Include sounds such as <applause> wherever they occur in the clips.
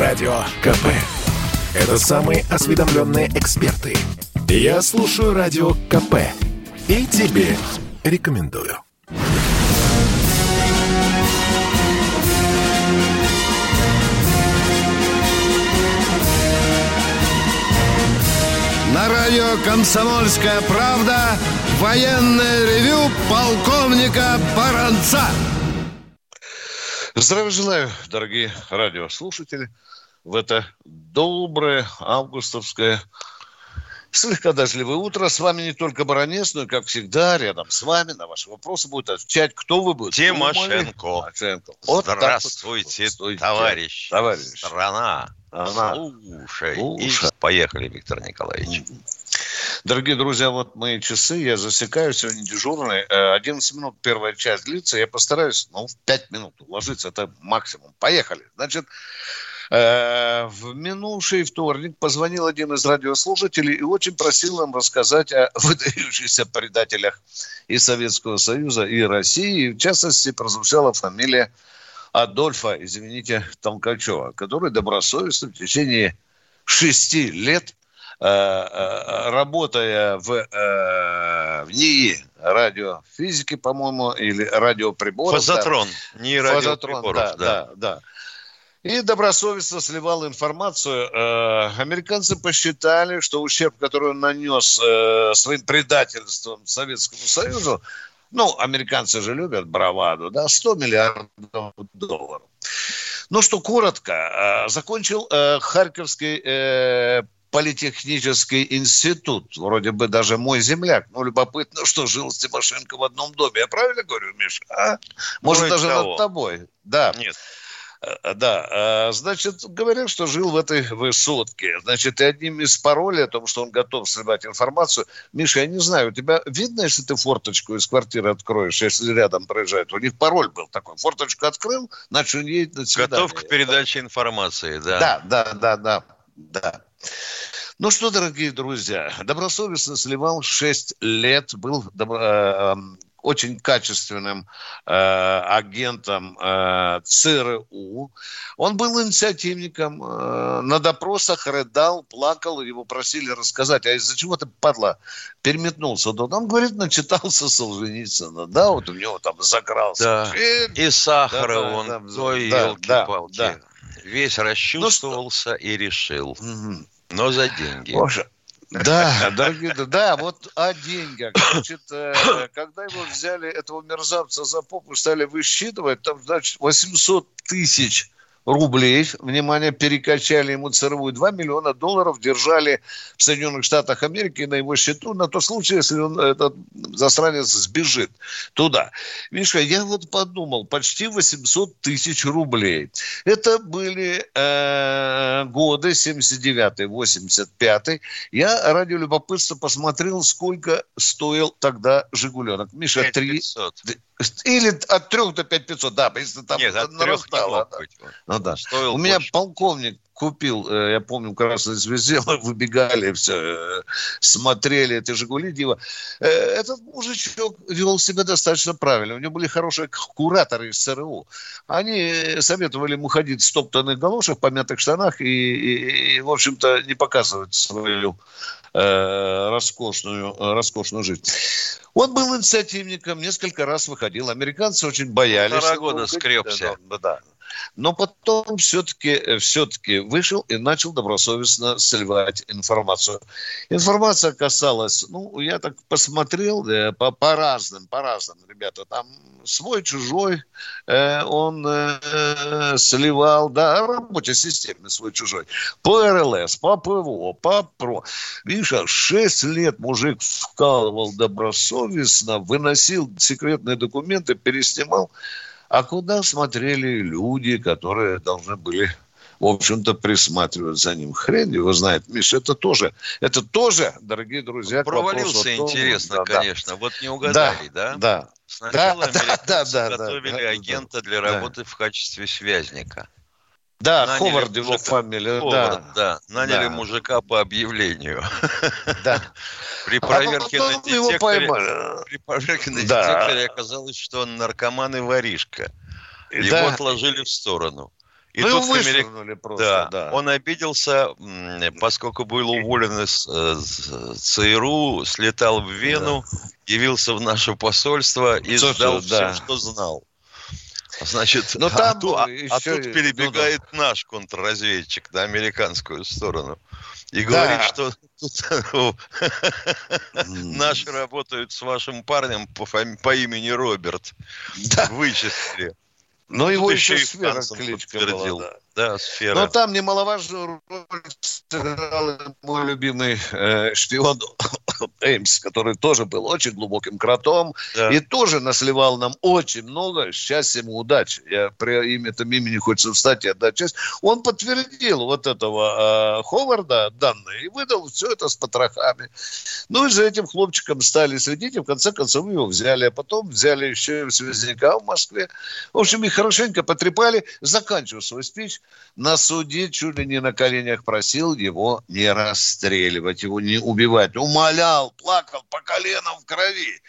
Радио КП. Это самые осведомленные эксперты. Я слушаю Радио КП. И тебе рекомендую. На радио «Комсомольская правда» военное ревю полковника Баранца. Здравия желаю, дорогие радиослушатели. В это доброе августовское слегка дождливое утро. С вами не только Баранец, но и, как всегда, рядом с вами на ваши вопросы будет отвечать, кто вы будете. Тимошенко. Тимошенко. Вот Здравствуйте, вот. товарищ. Товарищ. Страна. Она. Слушай. Слушай. И поехали, Виктор Николаевич. Дорогие друзья, вот мои часы, я засекаю, сегодня дежурный. Э, 11 минут первая часть длится, я постараюсь, ну, в 5 минут уложиться, это максимум. Поехали. Значит, э, в минувший вторник позвонил один из радиослушателей и очень просил им рассказать о <laughs> выдающихся предателях и Советского Союза, и России. И в частности, прозвучала фамилия Адольфа, извините, Толкачева, который добросовестно в течение шести лет э, э, работая в, э, в НИИ радиофизики, по-моему, или радиоприборов. Фазотрон, да. Фазотрон, радиоприборов, да, да, да. И добросовестно сливал информацию. Э, Американцы посчитали, что ущерб, который он нанес э, своим предательством Советскому Союзу, ну, американцы же любят браваду, да, 100 миллиардов долларов. Ну, что коротко, э, закончил э, Харьковский э, политехнический институт, вроде бы даже мой земляк. Ну, любопытно, что жил с Тимошенко в одном доме. Я правильно говорю, Миша? А? Может, Кроме даже того. над тобой. Да. Нет. Э, Да, э, значит, говорят, что жил в этой высотке. Значит, и одним из паролей о том, что он готов сливать информацию. Миша, я не знаю, у тебя видно, если ты форточку из квартиры откроешь, если рядом проезжает? У них пароль был такой. Форточку открыл, он едет на свидание. Готов к передаче информации, да. Да, да, да, да, да. Ну что, дорогие друзья, добросовестно сливал 6 лет, был добро- эм, очень качественным э, агентом э, ЦРУ. Он был инициативником, э, на допросах рыдал, плакал, его просили рассказать, а из-за чего ты, падла, переметнулся? туда? Он говорит, начитался Солженицына, да, вот у него там закрался. Да. фильм. И сахара Да, да, он, да, ой, да, елки-палки. да, да. Весь расчувствовался и решил. Мгм. Но за деньги. Боже. Да, <laughs> дорогие, друзья, да, вот о деньгах. Значит, э, когда его взяли, этого мерзавца за попу, стали высчитывать, там, значит, 800 тысяч рублей, внимание, перекачали ему ЦРУ, и 2 миллиона долларов держали в Соединенных Штатах Америки на его счету на тот случай, если он, этот засранец сбежит туда. Миша, я вот подумал, почти 800 тысяч рублей. Это были э, годы 79-85. Я ради любопытства посмотрел, сколько стоил тогда «Жигуленок». Миша, 3... 500. Или от 3 до 5 500, да, если там Нет, от трех не нарастало. мог да. быть. Ну да. Стоил У меня больше. полковник купил, э, я помню, в Красной Звезде, <laughs> мы выбегали, все, смотрели эти «Жигули» Дива. Э, Этот мужичок вел себя достаточно правильно. У него были хорошие кураторы из ЦРУ. Они советовали ему ходить в стоптанных галошах, помятых штанах и, и- и, в общем-то, не показывать свою э, роскошную, э, роскошную жизнь. Он был инициативником, несколько раз выходил. Американцы очень боялись. Полтора его года выходить. скребся. Да, да. Но потом все-таки, все-таки вышел и начал добросовестно сливать информацию. Информация касалась, ну, я так посмотрел э, по, по разным, по разным, ребята, там свой, чужой, э, он э, сливал, да, о работе системы свой-чужой, по РЛС, по ПВО, по ПРО. Видишь, а 6 лет мужик вкалывал добросовестно, выносил секретные документы, переснимал. А куда смотрели люди, которые должны были, в общем-то, присматривать за ним? Хрен его знает. Миш, это тоже, это тоже, дорогие друзья, Провалился том- интересно, Да, да. конечно. Вот не угадали, да? Да, Сначала Да, <laughs> да, американцы да, да, да, готовили да, да. агента для Да. работы в качестве связника. Да, Наняли Ховард его фамилия, Ховард, да, да. Наняли Да. мужика по объявлению. да. При А проверке на потом его детекторе... поймали. При проверке на Да. детекторе оказалось, что он наркоман и воришка. Его Да. отложили в сторону. И ну, тут Америк- просто, Да, да. он обиделся, поскольку был уволен из э, с- ЦРУ, слетал в Вену, явился в наше посольство и Слушай, сдал да. все, что знал. Значит, Но а, там ту- а- еще а тут ну перебегает наш контрразведчик на американскую сторону и говорит, что тут наши работают с вашим парнем по, по имени Роберт. Вычислили. Но его Тут еще и Хансен кличка была, да. Да, сфера. Но там немаловажную роль сыграл мой любимый э, шпион <coughs> Эймс, который тоже был очень глубоким кротом Да. и тоже насливал нам очень много счастья ему удачи. Я при имя этом имени хочется встать и отдать честь. Он подтвердил вот этого э, Ховарда данные и выдал все это с потрохами. Ну и за этим хлопчиком стали следить, и в конце концов его взяли. А потом взяли еще и связняка в Москве. В общем, их хорошенько потрепали. Заканчиваю свой спич. На суде чуть ли не на коленях просил его не расстреливать, его не убивать. Умолял, плакал по коленам в крови.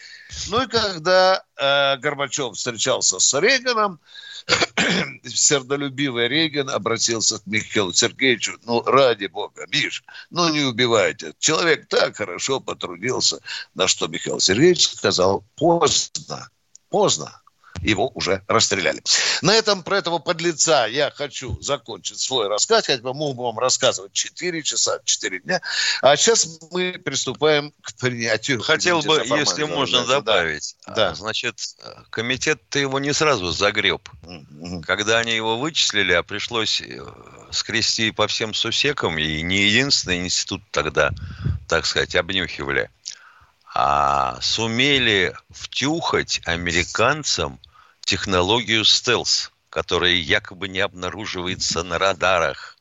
Ну и когда э, Горбачев встречался с Рейганом, <clears throat> сердолюбивый Рейган обратился к Михаилу Сергеевичу, ну, ради бога, Миш, ну, не убивайте. Человек так хорошо потрудился. На что Михаил Сергеевич сказал, поздно, поздно. Его уже расстреляли. На этом про этого подлеца я хочу закончить свой рассказ. Хотя бы мог бы вам рассказывать 4 часа, 4 дня. А сейчас мы приступаем к принятию. Хотел бы, если можно, да. добавить. Да. А, Значит, комитет-то его не сразу загреб. Когда они его вычислили, а пришлось э, скрести по всем сусекам, и не единственный институт тогда, так сказать, обнюхивали, а сумели втюхать американцам технологию стелс, которая якобы не обнаруживается на радарах.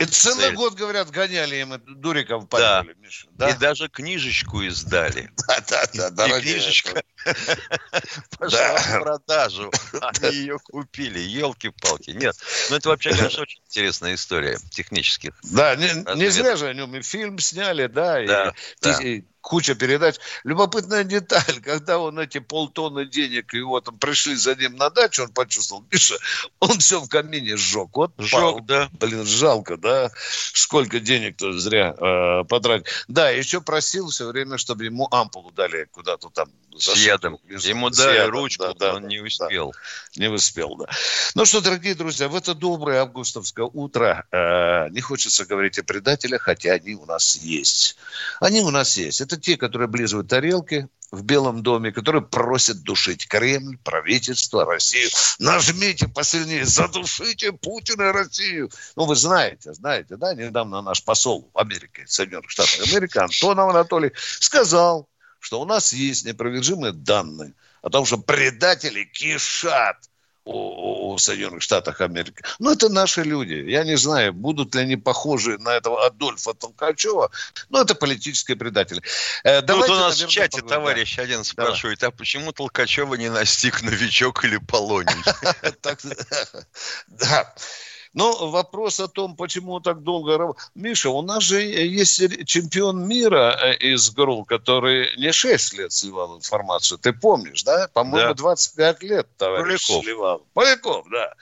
И целый Цель. год, говорят, гоняли им дуриков Да. палили, Миша. Да, И даже книжечку издали. <laughs> да, да, да, И книжечка <laughs> пошла Да. в продажу. <laughs> Они ее купили. Елки-палки. Нет. Ну, это вообще, конечно, очень интересная история технических. Да, не, зря же о нем и фильм сняли, да, Да, да. Куча передач. Любопытная деталь, <laughs> когда он эти полтонны денег, его там пришли за ним на дачу, он почувствовал, Миша, он все в камине сжег. Вот Сжег, да. Блин, жалко, да? Сколько денег-то зря э, потратил. Да, еще просил все время, чтобы ему ампулу дали куда-то там. С засунуть. ядом. Ему дали ядом, ручку, да, да, он не да. успел. Не успел, да. Ну что, дорогие друзья, в это доброе августовское утро э, не хочется говорить о предателях, хотя они у нас есть. Они у нас есть. Это те, которые облизывают тарелки в Белом доме, которые просят душить Кремль, правительство, Россию. Нажмите посильнее, задушите Путина и Россию. Ну, вы знаете, знаете, да, недавно наш посол в Америке, Соединенных Штатов Америки, Антонов Анатолий, сказал, что у нас есть непровержимые данные о том, что предатели кишат у, у Соединенных Штатах Америки. Ну, это наши люди. Я не знаю, будут ли они похожи на этого Адольфа Толкачева, но это политические предатели. Э, Тут давайте, у нас наверное, в чате поговорим. товарищ один спрашивает, а почему Толкачева не настиг новичок или полоний? <laughs> Так, <laughs> Да. Но вопрос о том, почему так долго... Миша, у нас же есть чемпион мира э, из ГРУ, который не 6 лет сливал информацию. Ты помнишь, да? По-моему, Да. 25 лет товарищ Поляков. сливал. Поляков, да.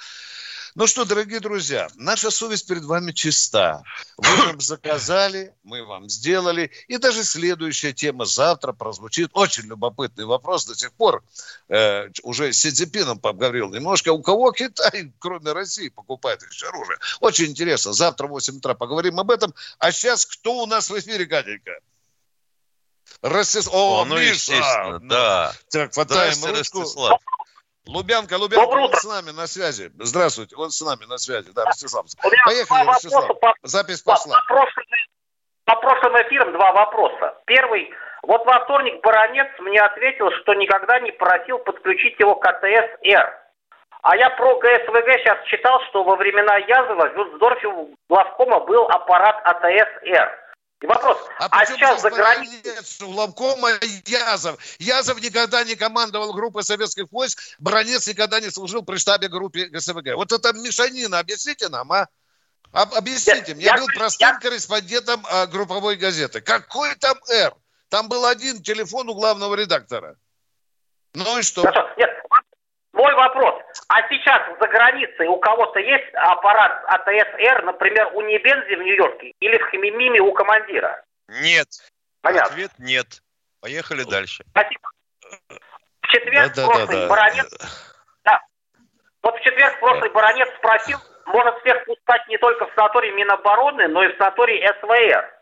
Ну что, дорогие друзья, наша совесть перед вами чиста. Вы нам <coughs> заказали, мы вам сделали. И даже следующая тема завтра прозвучит. Очень любопытный вопрос. До сих пор э, уже с Си Цзиньпином поговорил немножко. У кого Китай, кроме России, покупает еще оружие? Очень интересно. Завтра в 8 утра поговорим об этом. А сейчас кто у нас в эфире, Катенька? Ростис... О, О, ну, Миша! естественно, да. Так, хватаем Здравствуйте, ручку. Ростислав. Лубянка, Лубянка, Доброе он утро. с нами на связи. Здравствуйте, он с нами на связи. Да, Ростислав. У меня Поехали, Ростислав. по, Запись по- пошла. по прошлым, по прошлым эфирам два вопроса. Первый. Вот во вторник Баранец мне ответил, что никогда не просил подключить его к АТС-Р. А я про ГСВГ сейчас читал, что во времена Язова в Вюрцдорфе у главкома был аппарат АТС-Р. И вопрос, а, причем сейчас за границей... Лобкома Язов. Язов никогда не командовал группой советских войск, Бронец никогда не служил при штабе группы ГСВГ. Вот это мешанина, объясните нам, а? Об- объясните Я- мне. Я я- был простым я- корреспондентом а, групповой газеты. Какой там «Р»? Там был один телефон у главного редактора. Ну и что? Хорошо. Нет, мой вопрос. А сейчас за границей у кого-то есть аппарат АТС-Р, например, у Небензи в Нью-Йорке или в Хмимиме у командира? Нет. Понятно. Ответ нет. Поехали дальше. Спасибо. В четверг Да-да-да-да. прошлый баронец... Да. Вот в четверг прошлый баронец спросил, может всех пускать не только в санаторий Минобороны, но и в санаторий СВР.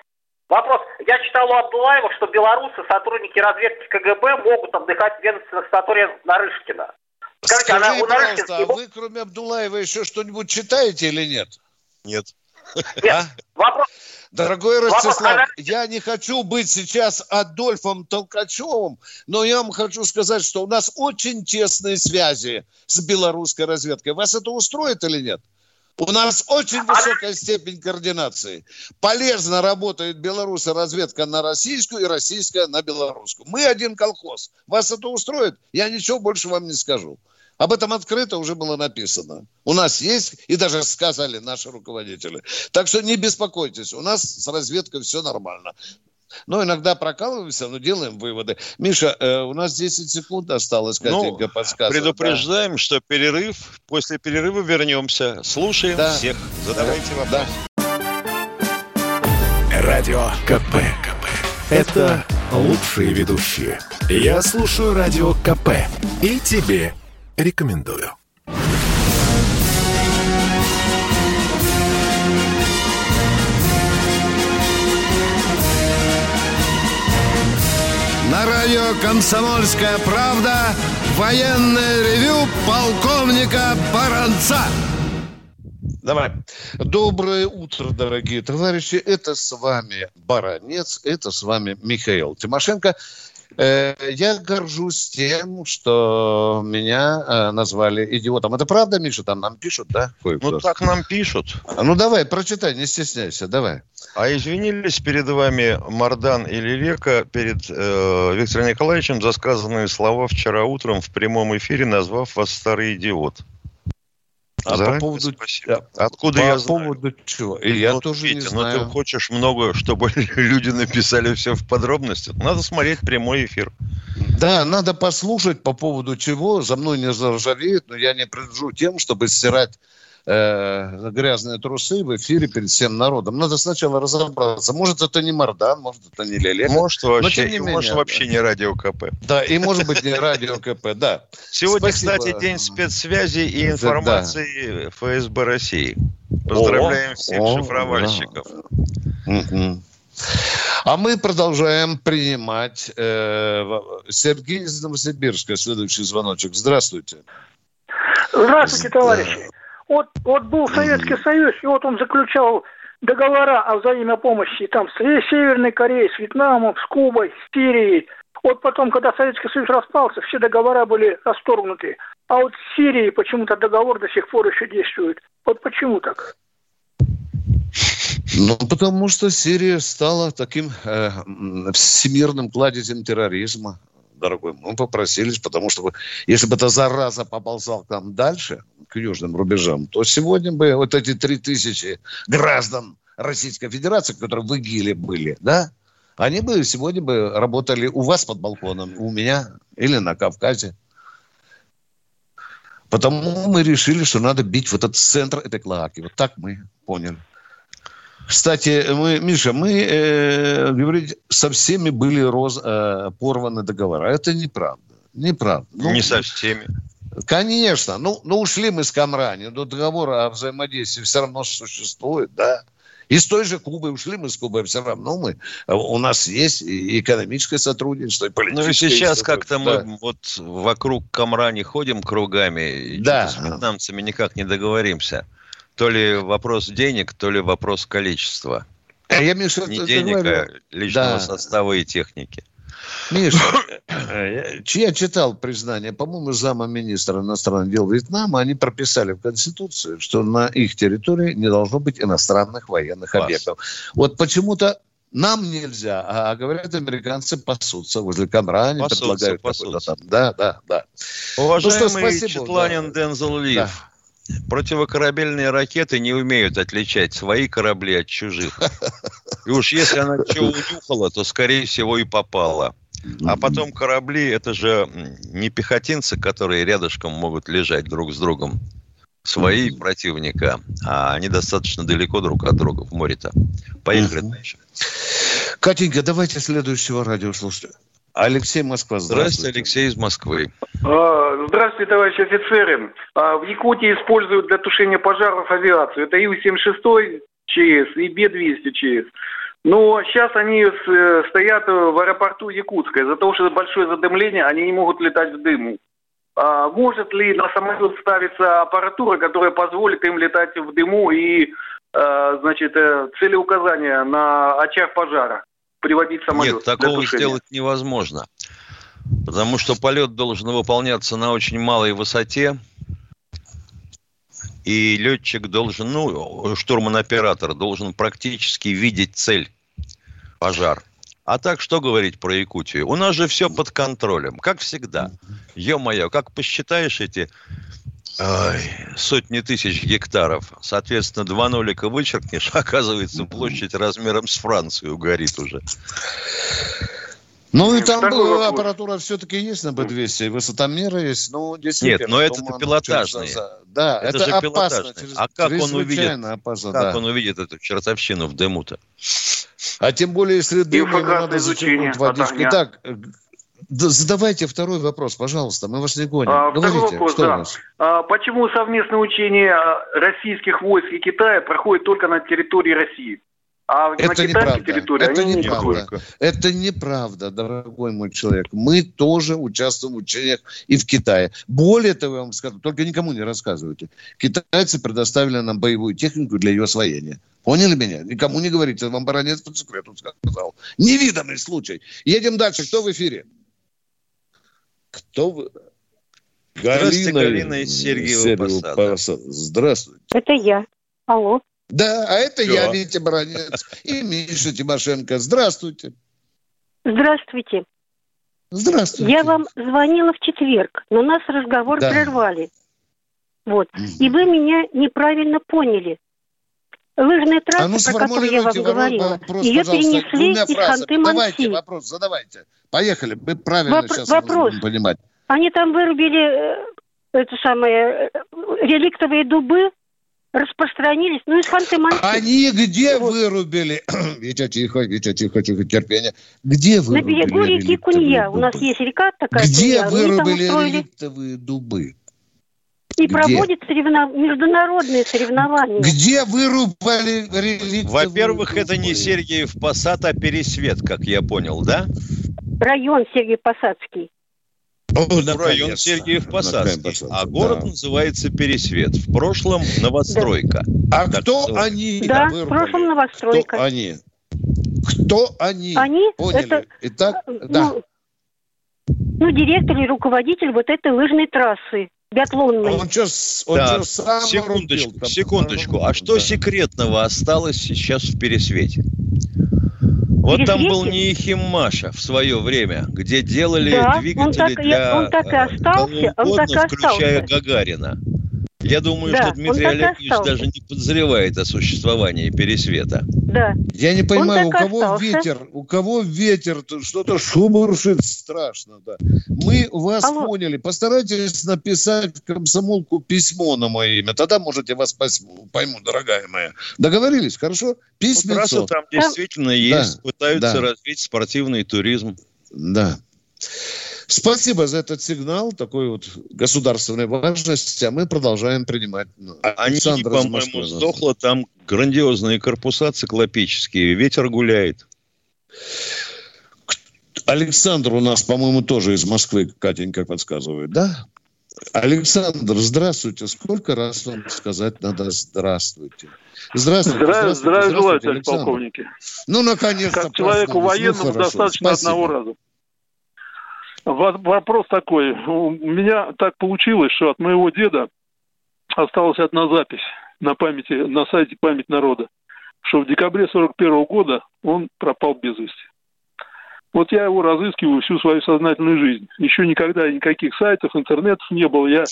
Вопрос. Я читал у Абдулаева, что белорусы, сотрудники разведки КГБ, могут отдыхать в ведомственных санаториях Нарышкина. Скажите, а на- Скажи, у Нарышкина пожалуйста, а вы кроме Абдулаева еще что-нибудь читаете или нет? Нет. Нет. А? Вопрос. Дорогой Вопрос, Ростислав, а- я не хочу быть сейчас Адольфом Толкачевым, но я вам хочу сказать, что у нас очень тесные связи с белорусской разведкой. Вас это устроит или нет? У нас очень высокая степень координации. Полезно работает белорусская разведка на российскую и российская на белорусскую. Мы один колхоз. Вас это устроит? Я ничего больше вам не скажу. Об этом открыто уже было написано. У нас есть, и даже сказали наши руководители. Так что не беспокойтесь, у нас с разведкой все нормально. Но иногда прокалываемся, но делаем выводы. Миша, э, у нас 10 секунд осталось, Ну, Катенька подсказывает. Предупреждаем, что перерыв. После перерыва вернемся. Слушаем Да. всех. Задавайте Да. вопросы. Радио КП. Это лучшие ведущие. Я слушаю Радио КП. И тебе рекомендую. Радио «Комсомольская правда» военное ревю полковника Баранца. Давай. Доброе утро, дорогие товарищи. Это с вами Баранец, это с вами Михаил Тимошенко. Э, Я горжусь тем, что меня э, назвали идиотом. Это правда, Миша? Там нам пишут, да? кое-кто? Ну, так нам пишут. А Ну, давай, прочитай, не стесняйся, давай. А извинились перед вами Мардан или Лека перед э, Виктором Николаевичем за сказанные слова вчера утром в прямом эфире, назвав вас старый идиот. А Заранее по поводу... спасибо. Откуда по я знаю? поводу чего? И я Ну, тоже Витя, не знаю. ты хочешь много, чтобы <laughs> люди написали все в подробностях. Надо смотреть прямой эфир. Да, надо послушать по поводу чего. За мной не заржавеют, но я не принадлежу тем, чтобы стирать э, грязные трусы в эфире перед всем народом. Надо сначала разобраться. Может, это не Мардан, может, это не Лелека. Может, вообще, тем не менее, может, да. вообще не радио КП. Да, и может быть не радио КП, да. Сегодня, Спасибо. кстати, день спецсвязи и Да, информации ФСБ России. Поздравляем О, всех о, шифровальщиков. Мгм. А мы продолжаем принимать э, Сергей из Новосибирска, следующий звоночек. Здравствуйте. Здравствуйте, товарищи. Вот, вот был Советский Союз, и вот он заключал договора о взаимопомощи там с Северной Кореей, с Вьетнамом, с Кубой, с Сирией. Вот потом, когда Советский Союз распался, все договора были расторгнуты. А вот с Сирией почему-то договор до сих пор еще действует. Вот почему так? Ну, потому что Сирия стала таким э, всемирным кладезем терроризма, дорогой. Мы попросились, потому что если бы эта зараза поползала к нам дальше, к южным рубежам, то сегодня бы вот эти три тысячи граждан Российской Федерации, которые в ИГИЛе были, да, они бы сегодня бы работали у вас под балконом, у меня или на Кавказе. Потому мы решили, что надо бить в этот центр этой клоаки. Вот так мы поняли. Кстати, мы, Миша, мы, э, говорите, со всеми были роз, э, порваны договора. Это неправда. Неправда. Ну, Не со всеми. Конечно. Ну, ну, ушли мы с Камрани, но договор о взаимодействии все равно существует, да. И с той же Кубой ушли мы с Кубой, все равно мы, э, у нас есть и экономическое сотрудничество, и Ну политическое. и сейчас как-то да. мы вот вокруг Камрани ходим кругами, и Да. с вьетнамцами никак не договоримся. То ли вопрос денег, то ли вопрос количества. А Я, Миша, Не денег, говорю. а личного Да. состава и техники. Миша, э, я читал признание, по-моему, зама министра иностранных дел Вьетнама, они прописали в Конституции, что на их территории не должно быть иностранных военных Класс. объектов. Вот почему-то нам нельзя, а говорят, американцы пасутся возле Камрани, Пасутся, предлагают пасутся. там. Да, да, да. Уважаемый Ну что, спасибо, Четланин да. Дензел Лив, противокорабельные ракеты не умеют отличать свои корабли от чужих. И уж если она что унюхала, то, скорее всего, и попала. А потом корабли, это же не пехотинцы, которые рядышком могут лежать друг с другом. Свои противника, а они достаточно далеко друг от друга в море-то. Поехали дальше. Катенька, давайте следующего радиослушателя. Алексей Москва, Здравствуйте, здравствуйте. Алексей из Москвы. А, Здравствуйте, товарищи офицеры. А, В Якутии используют для тушения пожаров авиацию. Это Ил-76 ЧС и Б-200 ЧС. Но сейчас они с- стоят в аэропорту Якутска. Из-за того, что большое задымление, они не могут летать в дыму. А Может ли на самолет ставиться аппаратура, которая позволит им летать в дыму и, э, значит, э, целеуказания на очаг пожара? Приводить самолет Нет, такого сделать невозможно. Потому что полет должен выполняться на очень малой высоте. И летчик должен, ну, штурман-оператор должен практически видеть цель, пожар. А так, что говорить про Якутию? У нас же все под контролем, как всегда. Ё-моё, как посчитаешь эти сотни тысяч гектаров, соответственно, два нолика вычеркнешь, <laughs> оказывается, площадь размером с Францию горит уже. Ну и там была вопрос. аппаратура все-таки есть на Б-200, и высотомеры есть, ну. Нет, но это пилотажные. Да, Это это, же опасно. пилотажные. А как он увидит? опасно, Как да. он увидит эту чертовщину в дыму-то? А тем более, если дым, Инфракрасное надо излучение зачерпнуть задавайте второй вопрос, пожалуйста, мы вас не гоним. А, второй Говорите, вопрос, что да. у вас? А почему совместное учение а, российских войск и Китая проходит только на территории России? А на Это китайской неправда. территории Это они не неправда. проходят. Это неправда, дорогой мой человек. Мы тоже участвуем в учениях и в Китае. Более того, я вам скажу, только никому не рассказывайте. Китайцы предоставили нам боевую технику для ее освоения. Поняли меня? Никому не говорите, вам баронец по секрету сказал. Невиданный случай. Едем дальше. Кто в эфире? Кто вы? Здравствуйте, Галина из Сергиева Посада. Здравствуйте. Это я. Алло. Да, а это Всё. я, Витя Баранец и Миша Тимошенко. Здравствуйте. Здравствуйте. Здравствуйте. Я вам звонила в четверг, но нас разговор Да. прервали. Вот. Мгм. И вы меня неправильно поняли. Лыжная трасса, А ну про которую я вам говорила, вопрос, ее перенесли из фразами. Давайте вопрос, задавайте. Поехали. Мы правильно Вопр- сейчас вопрос. будем понимать. Они там вырубили э, это самое, э, реликтовые дубы, распространились, ну, из Ханты-Мансийска. Они где Вот. вырубили? <clears throat> Витя, тихо, Витя, тихо, тихо, терпение. Где На вырубили берегу реки Кунья. У нас дубы? есть река такая Где Кунья. Вырубили реликтовые дубы? И где? проводят соревнов- международные соревнования. Где вырубали реликтовые Во-первых, это не дубы? Сергиев Посад, а Пересвет, как я понял, да? Район Сергей Посадский. О, Район. Сергиев Посадский. А город да. называется Пересвет. В прошлом новостройка. А Так кто называется. они Да, в прошлом новостройка. Кто они? Кто они? Они, Поняли? это, Итак, ну, да. ну, директор и руководитель вот этой лыжной трассы, биатлонной. Он что, он Так, чё, сам секундочку, рубил там? секундочку. А что Да. секретного осталось сейчас в Пересвете? Вот там был Неихим Маша в свое время, где делали Да, он двигатели так и- для он так и э, остался, он так и включая остался. Гагарина. Я думаю, Да, что Дмитрий Олегович остался. даже не подозревает о существовании Пересвета. Да. Я не понимаю, у кого остался. ветер, у кого ветер, то что-то шумуршит страшно, да. Мы вас Алло. поняли. Постарайтесь написать в комсомолку письмо на мое имя. Тогда, может, я вас пойму, дорогая моя. Договорились, хорошо? Ну, Письмецо. трасса там действительно есть, пытаются да. развить спортивный туризм. Да. Спасибо за этот сигнал такой вот государственной важности, а мы продолжаем принимать. ну, А Они, Александр из по-моему, сдохло там грандиозные корпуса циклопические. Ветер гуляет. Александр у нас, по-моему, тоже из Москвы, Катенька подсказывает, да? Александр, здравствуйте. Сколько раз вам сказать надо здравствуйте? Здравствуйте. Здравия, здравия желаю, здравствуйте, товарищ Александр. полковники. Ну, наконец-то. Как человеку. Ну, военному хорошо. достаточно Спасибо. одного раза. Во- Вопрос такой. У меня так получилось, что от моего деда осталась одна запись на памяти, на сайте «Память народа», что в декабре 41 года он пропал без вести. Вот я его разыскиваю всю свою сознательную жизнь. Еще никогда никаких сайтов, интернетов не было. Я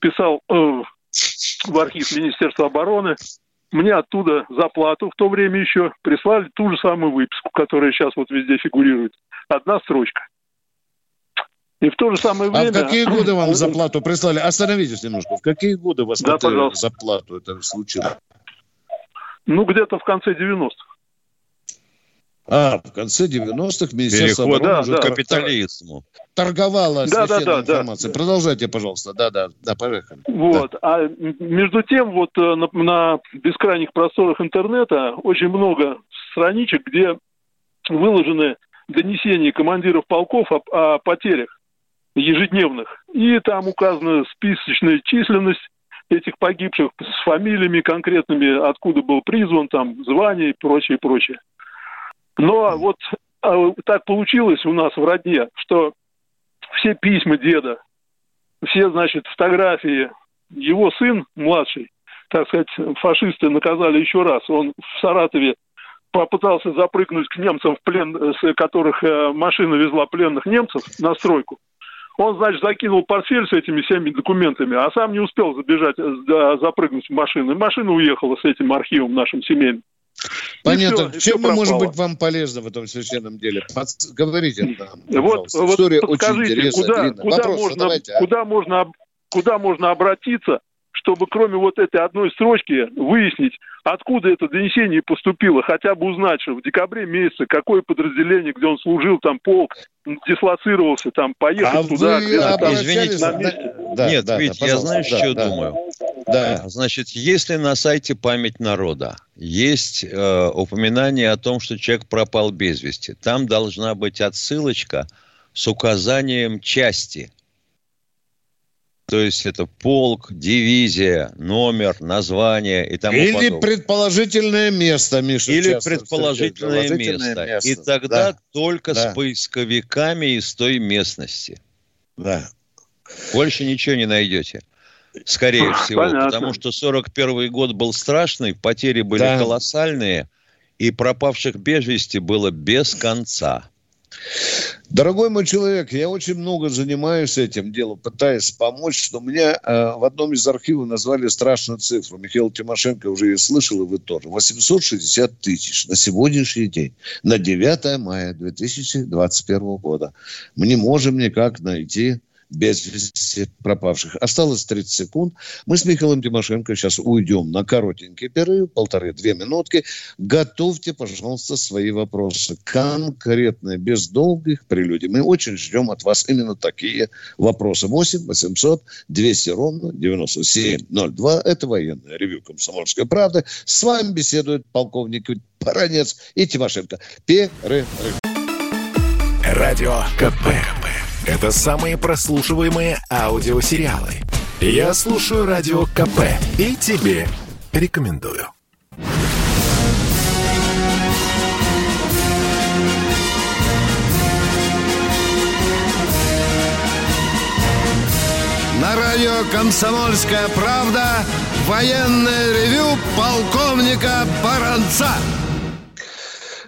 писал э, в архив Министерства обороны. Мне оттуда за плату в то время еще прислали ту же самую выписку, которая сейчас вот везде фигурирует. Одна строчка. И в то же самое время... А в какие годы вам заплату прислали? Остановитесь немножко. В какие годы вас Да, да, заплату это случилось? Ну, где-то в конце 90-х. А, в конце 90-х Министерство Переход обороны да, уже да. капитализму. торговало Да, да, да, да. информацией. Продолжайте, пожалуйста. Да, да, да, поехали. Вот. А м- между тем, вот э, на, на бескрайних просторах интернета очень много страничек, где выложены донесения командиров полков о, о потерях ежедневных. И там указана списочная численность этих погибших с фамилиями конкретными, откуда был призван, там, звание и прочее, прочее. Но вот а, так получилось у нас в родне, что все письма деда, все, значит, фотографии, его сын младший, так сказать, фашисты наказали еще раз. Он в Саратове попытался запрыгнуть к немцам в плен, с которых э, машина везла пленных немцев на стройку. Он, значит, закинул портфель с этими всеми документами, а сам не успел забежать, э, запрыгнуть в машину. И машина уехала с этим архивом нашим семейным. Понятно. всё, и Чем мы можем пропало. быть вам полезны в этом священном деле? Подс- Говорите нам, Вот, пожалуйста. вот История очень подскажите, интересная, куда, куда, Вопросы можно, давайте, а? куда, можно, куда можно обратиться, чтобы кроме вот этой одной строчки выяснить, откуда это донесение поступило, хотя бы узнать, что в декабре месяце какое подразделение, где он служил, там полк, дислоцировался, там поехал А туда, вы где-то там. Извините, на месте. да, Нет, да, ведь да, я знаешь, да, что да, думаю? Да. Значит, если на сайте «Память народа» есть э, упоминание о том, что человек пропал без вести, там должна быть отсылочка с указанием части. То есть это полк, дивизия, номер, название и тому Или подобное. предположительное место, Миша. Или часто предположительное встречается. место. Положительное И тогда Да, только Да. с поисковиками из той местности. да. Больше ничего не найдете. Скорее всего. Понятно. Потому что 41 год был страшный, потери были Да. колоссальные, и пропавших без вести было без конца. Дорогой мой человек, я очень много занимаюсь этим делом, пытаюсь помочь, но меня э, в одном из архивов назвали страшную цифру. Михаил Тимошенко уже ее слышал, и вы тоже. 860 тысяч на сегодняшний день, на 9 мая 2021 года. Мы не можем никак найти без вести пропавших. Осталось 30 секунд. Мы с Михаилом Тимошенко сейчас уйдем на коротенький перерыв, полторы-две минутки. Готовьте, пожалуйста, свои вопросы. Конкретные, без долгих прелюдий. Мы очень ждем от вас именно такие вопросы. 8 800 200 ровно 9702. Это военное ревю «Комсомольской правды». С вами беседуют полковник Баранец и Тимошенко. Перерыв. Радио КП. Это самые прослушиваемые аудиосериалы. Я слушаю Радио КП и тебе рекомендую. На радио «Комсомольская правда» военное ревю полковника Баранца.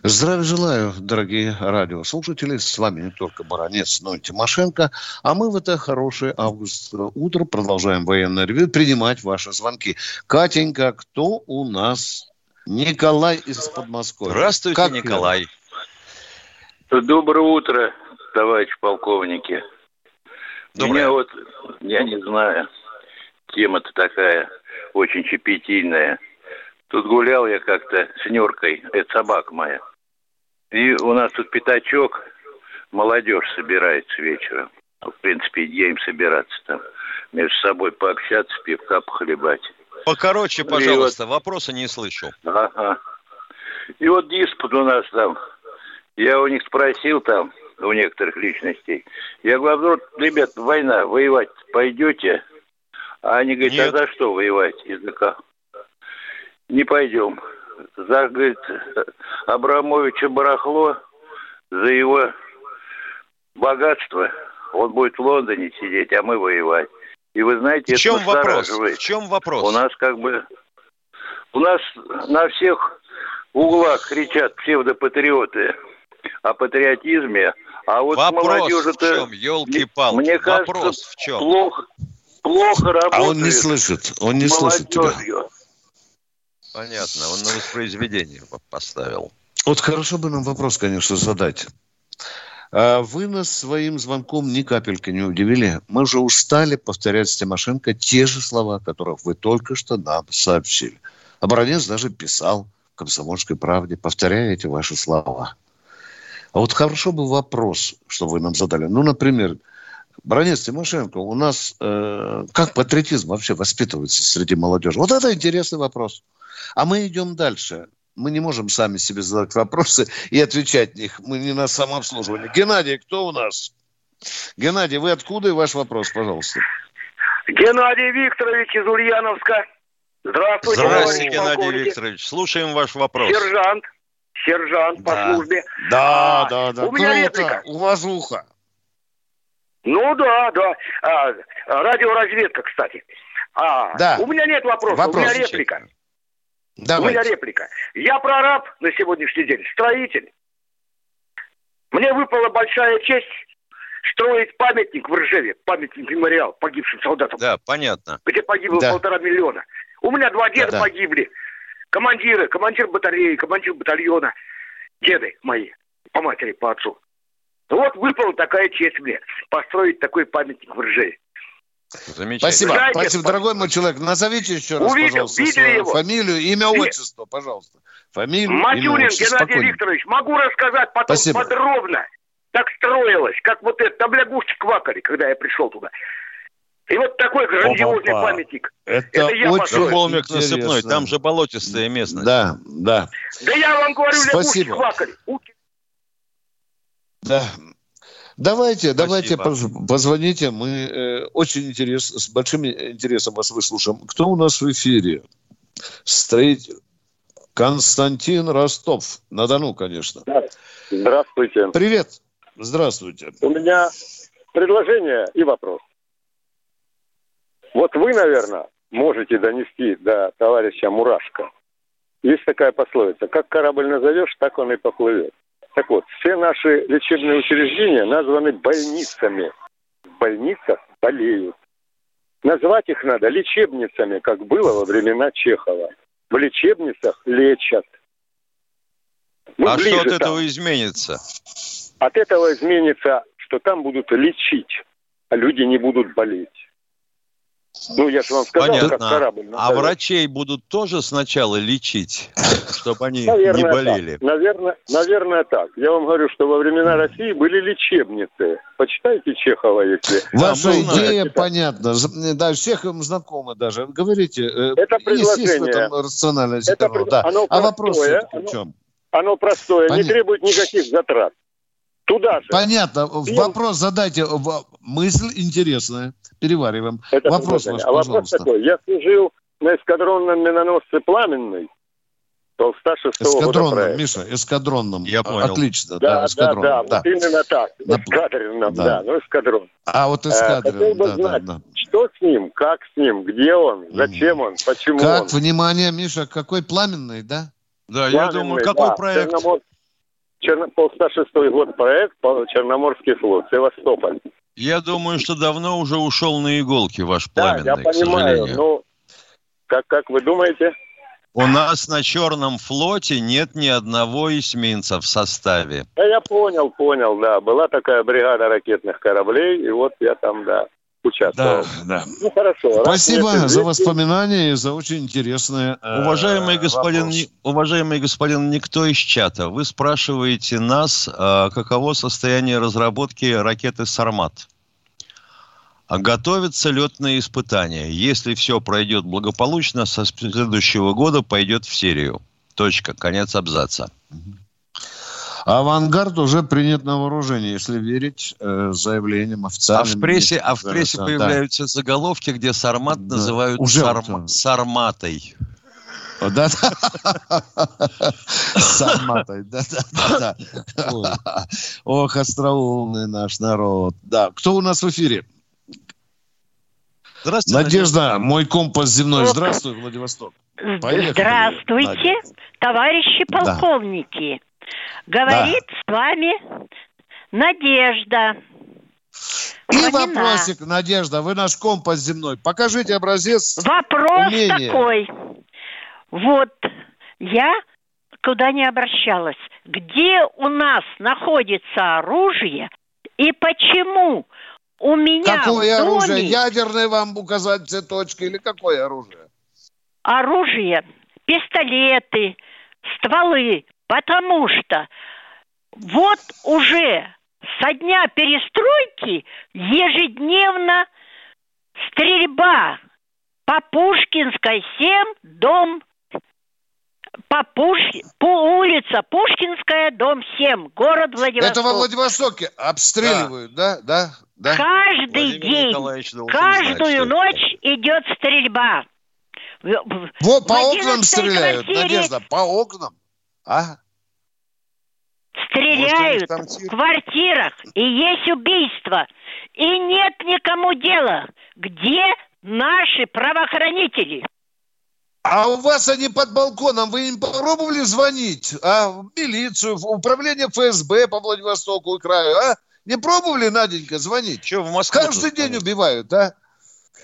Здравия желаю, дорогие радиослушатели. С вами не только Баранец, но и Тимошенко. А мы в это хорошее августовое утро продолжаем военное ревю принимать ваши звонки. Катенька, кто у нас? Николай из Подмосковья. Здравствуйте, Как Николай. Доброе утро, товарищ полковники. Доброе. Меня вот, я не знаю, тема-то такая очень щепетильная. Тут гулял я как-то с Нюркой, это собака моя. И у нас тут пятачок, молодежь собирается вечером. В принципе, и им собираться там, между собой пообщаться, пивка похлебать. Покороче, И пожалуйста, вопроса не слышу. Ага. И вот диспут у нас там. Я у них спросил там, у некоторых личностей. Я говорю, «А вот, ребят, война, воевать пойдете? А они говорят, Нет. а за что воевать? Языка. Не пойдем. За, говорит, Абрамовича барахло, за его богатство. Он будет в Лондоне сидеть, а мы воевать. И вы знаете, В это чем вопрос? настораживает. В чем вопрос? У нас как бы... У нас на всех углах кричат псевдопатриоты о патриотизме, а вот Вопрос в молодежи-то... чем, елки-палки? Мне кажется, Вопрос в чем? плохо, плохо работает. А он не слышит, он не слышит тебя. Понятно, он на воспроизведение по- поставил. Вот хорошо бы нам вопрос, конечно, задать. А Вы нас своим звонком ни капельки не удивили. Мы уже устали повторять с Тимошенко те же слова, которых вы только что нам сообщили. Баранец даже писал в «Комсомольской правде», повторяя эти ваши слова. А вот хорошо бы вопрос, что вы нам задали. Ну, например, Бронец Тимошенко, у нас э, как патриотизм вообще воспитывается среди молодежи? Вот это интересный вопрос. А мы идем дальше. Мы не можем сами себе задать вопросы и отвечать на них. Мы не на самообслуживании. Геннадий, кто у нас? Геннадий, вы откуда и ваш вопрос, пожалуйста? Геннадий Викторович из Ульяновска. Здравствуйте, Здравствуйте, Геннадий полковник. Викторович. Слушаем ваш вопрос. Сержант. Сержант по Да. службе. Да, А, да, да. У меня Круто. реплика. Уважуха. Ну да, да. А, радиоразведка, кстати. А, Да. У меня нет вопроса, у меня реплика. У Давайте. меня реплика. Я прораб на сегодняшний день, строитель. Мне выпала большая честь строить памятник в Ржеве, памятник мемориал погибшим солдатам, Да, понятно. где погибло Да. полтора миллиона. У меня два деда Да. погибли. Командиры, командир батареи, командир батальона. Деды мои, по матери, по отцу. Вот выпала такая честь мне, построить такой памятник в Ржеве. Замечательно. Спасибо. Знаете, Спасибо, по- дорогой мой человек. Назовите еще раз, Увидел, пожалуйста, видели свою его? фамилию, имя, Ви- отчество, пожалуйста. Фамилию, имя, Матюнин отчество. Геннадий Спокойно. Викторович, могу рассказать потом Спасибо. подробно, как строилось, как вот это, там лягушки квакали, когда я пришел туда. И вот такой грандиозный Опа. памятник. Это, Это я очень. Холмик насыпной, там же болотистая местность. Да, да, Да я вам говорю, лягушки Спасибо. квакали. Да. Давайте, давайте Спасибо. поз- позвоните. Мы э, очень интересно, с большим интересом вас выслушаем. Кто у нас в эфире? Строитель Константин Ростов. На Дону, конечно. Здравствуйте. Привет. Здравствуйте. У меня предложение и вопрос. Вот вы, наверное, можете донести до товарища Мурашко. Есть такая пословица, как корабль назовешь, так он и поплывет. Так вот, все наши лечебные учреждения названы больницами. В больницах болеют. Назвать их надо лечебницами, как было во времена Чехова. В лечебницах лечат. Мы а что от там. этого изменится? От этого изменится, что там будут лечить, а люди не будут болеть. Ну, я же вам сказал, как Понятно. корабль. А врачей будут тоже сначала лечить, чтобы они Наверное, не болели? Так. Наверное, наверное, так. Я вам говорю, что во времена России были лечебницы. Почитайте Чехова, если... Ваша мы идея понятна. Да, всех им знакома даже. Говорите, э, Это есть, есть в предложение. этом рациональное Это пред- да. оно А вопрос в чем? Оно простое, Понятно. не требует никаких затрат. Туда же. Понятно. И- Вопрос задайте. Мысль интересная. Перевариваем. Это вопрос ваш, а вопрос пожалуйста. такой. Я служил на эскадронном миноносце «Пламенный» Толста 6 года Эскадронным. Миша, эскадронным. Я А, понял. Отлично, Да, да, да, эскадронным. да, да. вот именно так. Да. Эскадренном, Да. да, ну эскадрон. А вот Э, хотел эскадренным, бы да, да, знать, да. Что с ним, как с ним, где он, зачем он, почему Как, он. внимание, Миша, какой пламенный, да? Да, я Пламенный, думаю, какой да, проект? Черномор... Черно... Полста шестой год проект, Черноморский флот, Севастополь. Я думаю, что давно уже ушел на иголки ваш Да, пламенный, я к понимаю, сожалению. но как, как вы думаете? У нас на Черном флоте нет ни одного эсминца в составе. Да, я понял, понял, да. Была такая бригада ракетных кораблей, и вот я там, да, участвовал. Да, да. Ну, хорошо. раз Спасибо нет за воспоминания и за очень интересное э, Уважаемый господин, вопрос. Уважаемый господин Никто из чата, вы спрашиваете нас, а, каково состояние разработки ракеты «Сармат». А готовятся летные испытания. Если все пройдет благополучно, со следующего года пойдет в серию. Точка. Конец абзаца. Авангард уже принят на вооружение, если верить э, заявлениям А официальным. в прессе, а в Да, прессе да, появляются заголовки, где «Сармат» Да. называют Уже «Сарма- вот, «Сарматой». Да, да. С Арматой, да, да, да. Ох, остроумный наш народ. Да, кто у нас в эфире? Здравствуйте, Надежда, мой компас земной. Здравствуй, Владивосток. Поехали, Здравствуйте, Надя. товарищи Да. Говорит с вами Надежда. И Фомина. вопросик, Надежда, вы наш компас земной. Покажите образец Вопрос умения. такой. Вот я никуда не обращалась. Где у нас находится оружие и почему у меня Какое в доме оружие? Ядерное вам указать все точки или какое оружие? оружие, пистолеты, стволы, потому что вот уже со дня перестройки ежедневно стрельба по Пушкинской 7, дом по, Пуш... по улица Пушкинская, дом 7, город Владивосток. Это во Владивостоке обстреливают, да? Да, да. Каждый Владимир день, должен знать, каждую это ночь идет стрельба. В- в- Вот по окнам 11-й стреляют, квартире Надежда, по окнам. А? Стреляют Может, в квартирах, и есть убийство. И нет никому дела. Где наши правоохранители? А у вас они под балконом, вы им попробовали звонить? А в милицию, в управление ФСБ по Владивостоку и краю, а? Не пробовали, Наденька, звонить? Что в Москву Каждый день убивают, а?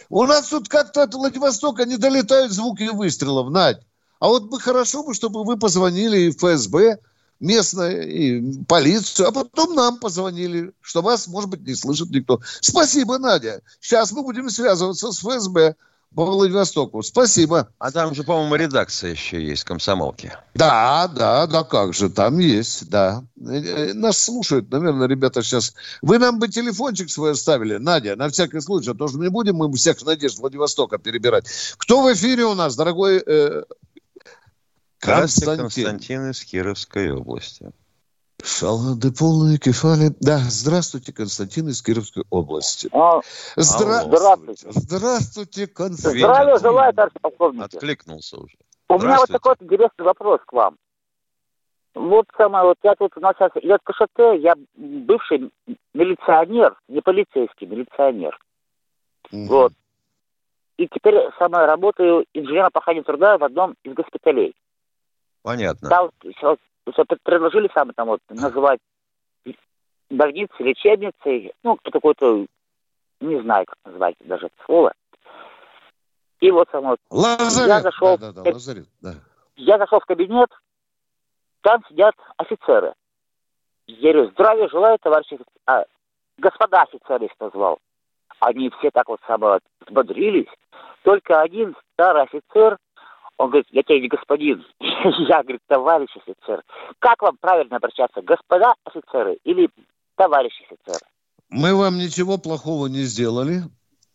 У нас тут как-то от Владивостока не долетают звуки выстрелов, Надь. А вот бы хорошо бы, чтобы вы позвонили и в ФСБ местное, и полицию, а потом нам позвонили, что вас, может быть, не слышит никто. Спасибо, Надя. Сейчас мы будем связываться с ФСБ по Владивостоку. Спасибо. А там же, по-моему, редакция еще есть, комсомолки. Да, да, да, как же, там есть, да. Э, э, Нас слушают, наверное, ребята сейчас. Вы нам бы телефончик свой оставили, Надя, на всякий случай, а то не будем мы всех надежд Владивостока перебирать. Кто в эфире у нас, дорогой э, Константин? Константин из Кировской области. Шалады полные кефали. Да, здравствуйте, Константин из Кировской области. А, Здра- Здравствуйте. Здравствуйте, Константин. Здравия желаю, товарищ полковник. Откликнулся уже. У меня вот такой вот интересный вопрос к вам. Вот самое, вот я тут у нас сейчас идет КШТ, я бывший милиционер, не полицейский, милиционер. Вот. И теперь самое работаю инженером по охране труда в одном из госпиталей. Понятно. Всё пр- предложили самое там вот называть больницей, лечебницей, ну, кто такой-то, не знаю, как назвать даже это слово. И вот само вот Лазарет. я зашел, Да, да, да, лазарет, да. я зашел в кабинет, там сидят офицеры. Я говорю, здравия желаю, товарищи, а, господа офицеры их назвал. Они все так вот само взбодрились. Только один старый офицер, он говорит, я тебе не господин. <laughs> Я, говорю, товарищ офицер. Как вам правильно обращаться, господа офицеры или товарищ офицер? Мы вам ничего плохого не сделали.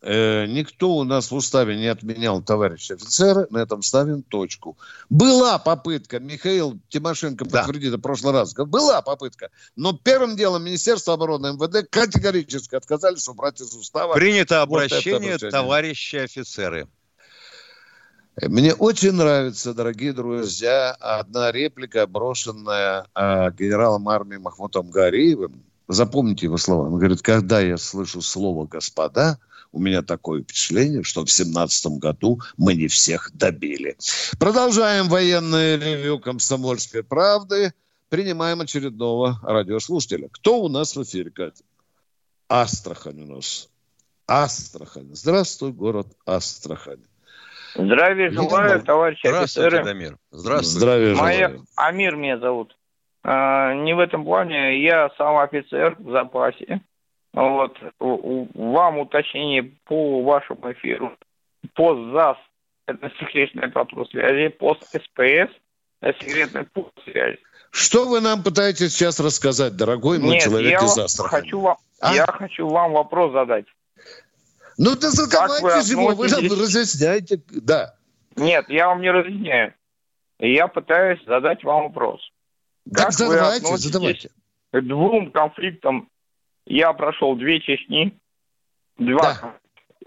Э, никто у нас в уставе не отменял товарища офицера. На этом ставим точку. Была попытка, Михаил Тимошенко подтвердит в прошлый раз, была попытка. Но первым делом Министерство обороны МВД категорически отказались убрать из устава. Принято вот обращение обращение. товарищи офицеры. Мне очень нравится, дорогие друзья, одна реплика, брошенная э, генералом армии Махмутом Гариевым. Запомните его слова. Он говорит, когда я слышу слово «господа», у меня такое впечатление, что в семнадцатом году мы не всех добили. Продолжаем военное ревю «Комсомольской правды». Принимаем очередного радиослушателя. Кто у нас в эфире, Катя? Астрахань у нас. Астрахань. Здравствуй, город Астрахань. Здравия желаю, товарищи Здравствуйте, офицеры. Дамир. Здравствуйте. Здравия Моя- желаю. Амир меня зовут. А, не в этом плане, я сам офицер в запасе. Вот. Вам уточнение по вашему эфиру. Пост ЗАС – это секретная по связи. Пост СПС – это секретная по связи. Что вы нам пытаетесь сейчас рассказать, дорогой мой Нет, человек я из Астрахани? хочу вам, А? я хочу вам вопрос задать. Ну, да задавайте же его, вы относитесь- разъясняйте. Да. Нет, я вам не разъясняю. Я пытаюсь задать вам вопрос. Так Как вы задавайте, относитесь задавайте. К двум конфликтам я прошел две Чечни, два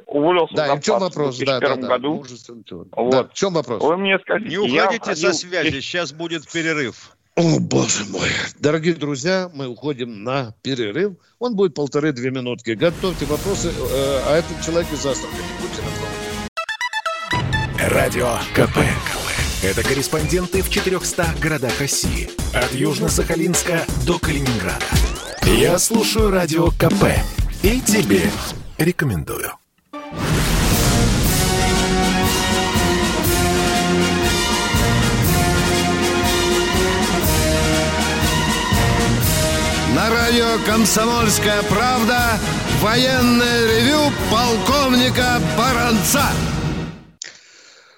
уволился Да, за и в чем вопрос? в Да, да, 2001 да. году. Мужественно. Вот. Да, в чем вопрос? Вы мне скажите, Не я уходите со входил- связи, сейчас будет перерыв. О, боже мой. Дорогие друзья, мы уходим на перерыв. Он будет полторы-две минутки. Готовьте вопросы. э, а этот человек из Астрахани. Будьте на Радио КП. Это корреспонденты в 400 городах России. От Южно-Сахалинска до Калининграда. Я слушаю Радио КП. И тебе рекомендую. Радио «Комсомольская правда». Военное ревю полковника Баранца.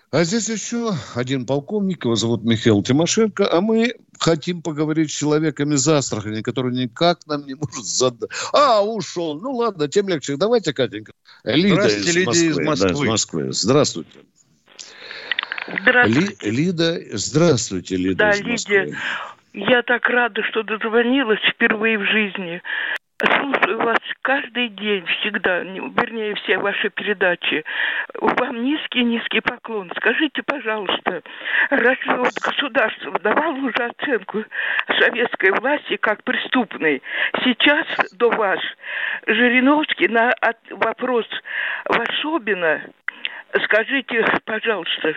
А здесь еще один полковник, его зовут Михаил Тимошенко, а мы хотим поговорить с человеком из Астрахани, который никак нам не может задать. А, ушел. Ну ладно, тем легче. Давайте, Катенька. Лида из Лидия Москвы. из Москвы. Да, из Москвы. Здравствуйте. Здравствуйте. Ли- Лида, здравствуйте, Лида Да, из. Лидия, я так рада, что дозвонилась впервые в жизни. Слушаю вас каждый день, всегда, не- вернее, все ваши передачи. Вам низкий-низкий поклон. Скажите, пожалуйста, разве вот государство давало уже оценку советской власти как преступной? Сейчас до вас Жириновский на вопрос Васобина Скажите, пожалуйста,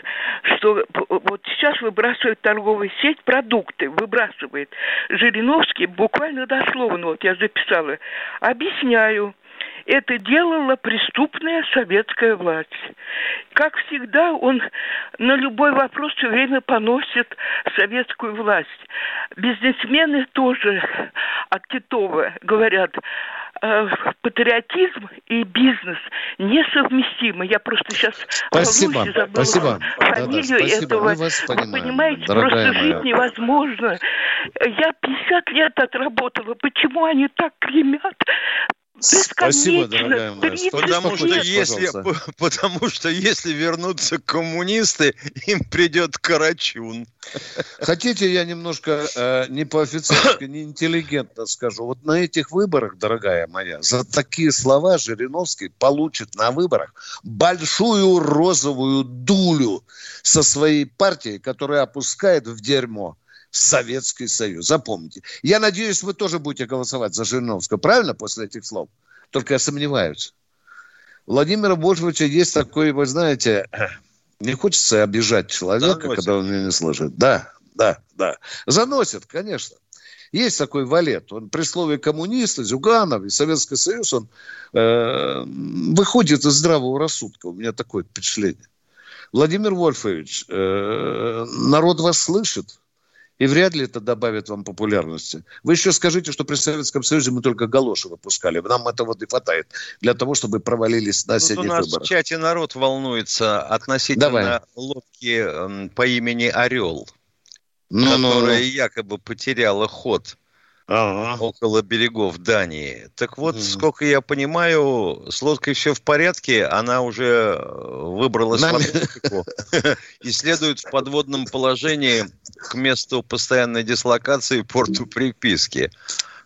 что вот сейчас выбрасывает торговая сеть продукты, выбрасывает. Жириновский буквально дословно, вот я записала, объясняю, это делала преступная советская власть. Как всегда, он на любой вопрос все время поносит советскую власть. Бизнесмены тоже от Титова говорят, э, патриотизм и бизнес несовместимы. Я просто сейчас Спасибо, волнуюсь и забыла спасибо. фамилию Да-да, спасибо, этого. вас Вы понимаем, понимаете, просто моя. жить невозможно. Я 50 лет отработала. Почему они так клемят? Спасибо, дорогая моя. 30 Потому что, если, пожалуйста. потому что если вернутся коммунисты, им придет Карачун. Хотите, я немножко э, не по-офицерски, не интеллигентно скажу. Вот на этих выборах, дорогая моя, за такие слова Жириновский получит на выборах большую розовую дулю со своей партией, которая опускает в дерьмо Советский Союз. Запомните. Я надеюсь, вы тоже будете голосовать за Жириновского. Правильно после этих слов? Только я сомневаюсь. Владимира Божевича есть такой, вы знаете, не хочется обижать человека, Заносит. когда он меня не слышит. Да, да, да. Заносит, конечно. Есть такой валет. Он при слове коммунисты, Зюганов и Советский Союз, он э, выходит из здравого рассудка. У меня такое впечатление. Владимир Вольфович, э, народ вас слышит, и вряд ли это добавит вам популярности. Вы еще скажите, что при Советском Союзе мы только галоши выпускали. Нам этого не хватает для того, чтобы провалились на Тут у осенних нас выборах. в чате народ волнуется относительно Давай. лодки эм, по имени Орел, Ну-ну. которая якобы потеряла ход около берегов Дании. Так вот, сколько я понимаю, с лодкой все в порядке, она уже э, выбралась в Атлантику и следует в подводном положении к месту постоянной дислокации порту приписки.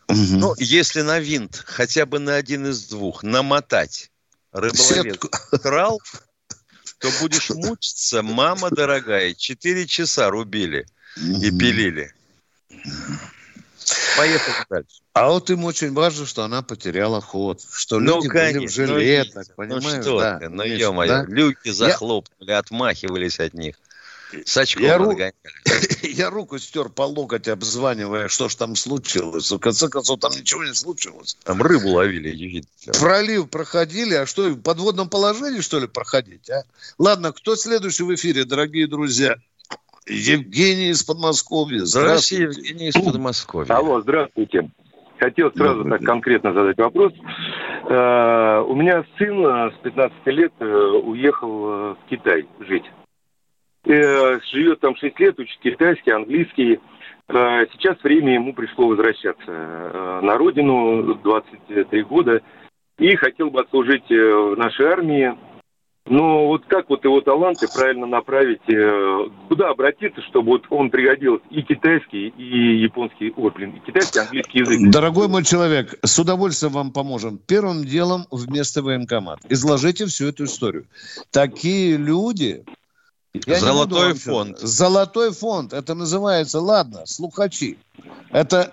Ну, если на винт, хотя бы на один из двух, намотать рыболовец крал, то будешь мучиться, мама дорогая. Четыре часа рубили и пилили. Поехали дальше. А вот им очень важно, что она потеряла ход. Что Ну, люди были в конечно, ну, жилетах, Витя, понимаешь? Ну что да, ты, ну ё-моё, да? люки Я- захлопнули, отмахивались от них. С очком Я, ру- <laughs> я руку стер по локоть, обзванивая, что ж там случилось. В конце концов, там ничего не случилось. Там рыбу ловили. Пролив проходили, а что, в подводном положении, что ли, проходить, а? Ладно, кто следующий в эфире, дорогие друзья? Евгений из Подмосковья. Здравствуйте, Здравствуйте. Евгений из Подмосковья. Алло, здравствуйте. Хотел сразу так конкретно задать вопрос. Э, У меня сын э, с 15 лет э, уехал в Китай жить. Живет там 6 лет, учит китайский, английский. Сейчас время ему пришло возвращаться на родину, 23 года. И хотел бы отслужить в нашей армии. Но вот как вот его таланты правильно направить, э, куда обратиться, чтобы вот он пригодился и китайский, и японский, ой, блин, и китайский, и английский язык. Дорогой мой человек, с удовольствием вам поможем. Первым делом вместо военкомат. Изложите всю эту историю. Такие люди... я Золотой фонд. Золотой фонд. Это называется, ладно, слухачи. Это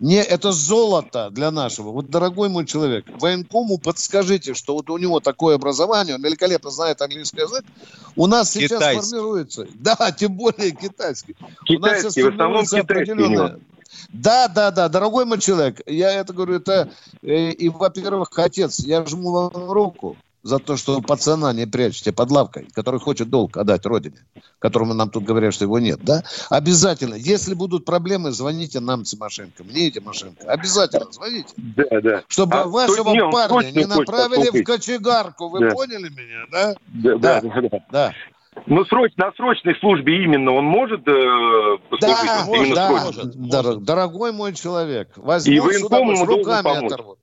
не это золото для нашего. Вот, дорогой мой человек, военкому подскажите, что вот у него такое образование, он великолепно знает английский язык. У нас сейчас Китайский. формируется... Да, тем более китайский. у нас сейчас Китайский, в основном формируется китайский определенная- да, да, да, дорогой мой человек, я это говорю, это, э, и, во-первых, отец, я жму вам руку, за то, что пацана не прячете под лавкой, который хочет долг отдать родине, которому нам тут говорят, что его нет, да? Обязательно. Если будут проблемы, звоните нам, Тимошенко, мне и Тимошенко. Обязательно звоните. Да, да. Чтобы А вашего не, парня не направили в кочегарку. Вы Да. поняли меня, да? Да, да, да. да. Да. Ну, сроч, на срочной службе именно он может э, послужить? Да, именно да, срочно? дор- дорогой мой человек, И возьмут военком сюда, руками оторвут.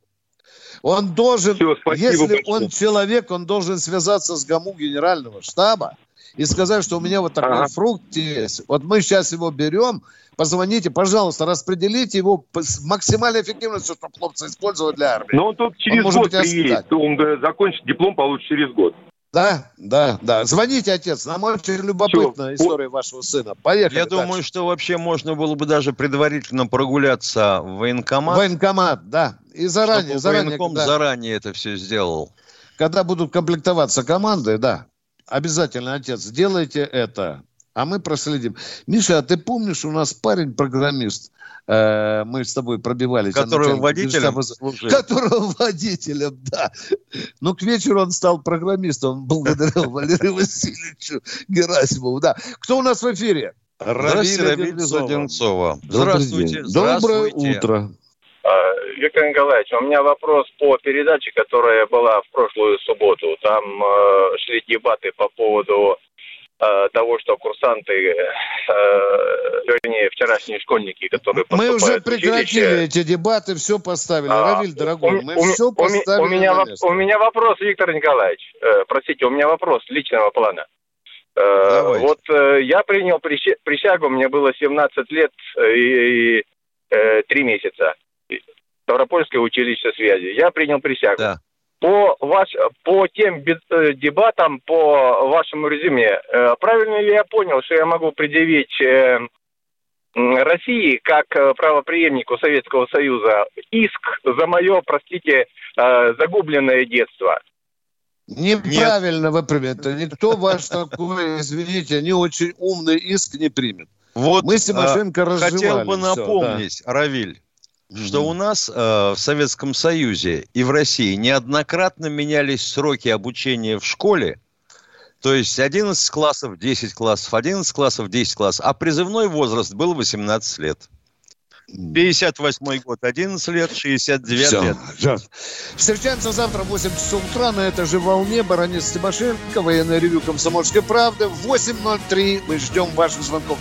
Он должен, спасибо если большое. он человек, он должен связаться с ГАМУ генерального штаба и сказать, что у меня вот такой Ага. фрукт есть. Вот мы сейчас его берем, позвоните, пожалуйста, распределите его с максимальной эффективностью, чтобы хлопцы использовать для армии. Но он только через может год приедет, он закончит, диплом получит через год. Да, да, да. Звоните, отец. Нам очень любопытна история вашего сына. Поехали. Я дальше. думаю, что вообще можно было бы даже предварительно прогуляться в военкомат. Военкомат, да. И заранее, чтобы заранее, военком когда- заранее это все сделал. когда будут комплектоваться команды, да, обязательно, отец, сделайте это, а мы проследим. Миша, а ты помнишь, у нас парень-программист, э, мы с тобой пробивались. Которого водителем служил. Которого <laughs> водителем, да. Ну, к вечеру он стал программистом, <laughs> благодаря Валерию Васильевичу Герасимову, да. Кто у нас в эфире? Равиль Одинцова. Здравствуйте. Доброе утро. А, Виктор Николаевич, у меня вопрос по передаче, которая была в прошлую субботу. Там э, шли дебаты по поводу того, что курсанты, э, вернее, вчерашние школьники, которые Мы уже прекратили эти дебаты, все поставили. А, Равиль, дорогой, у- мы у- все поставили у меня, у меня вопрос, Виктор Николаевич. Э, простите, у меня вопрос личного плана. Э, вот э, я принял прися- присягу, мне было 17 лет э, и, э, 3 месяца. Ставропольское училище связи. Я принял присягу. По, ваш, по тем э, дебатам, по вашему резюме, э, правильно ли я понял, что я могу предъявить э, России, как правопреемнику Советского Союза, иск за мое, простите, загубленное детство? Неправильно вы примете. Никто ваш такой, извините, не очень умный иск не примет. Вот, Мы с Тимошенко а, разжевали Хотел бы напомнить, Равиль, что у нас э, в Советском Союзе и в России неоднократно менялись сроки обучения в школе. То есть 11 классов, 10 классов, 11 классов, 10 классов. А призывной возраст был 18 лет. 58 год 11 лет, 69 Всё, лет. да. Встречаемся завтра в 8 часов утра на этой же волне. Баранец Тимошенко, военное ревю «Комсомольской правды». В 8.03 мы ждем ваших звонков.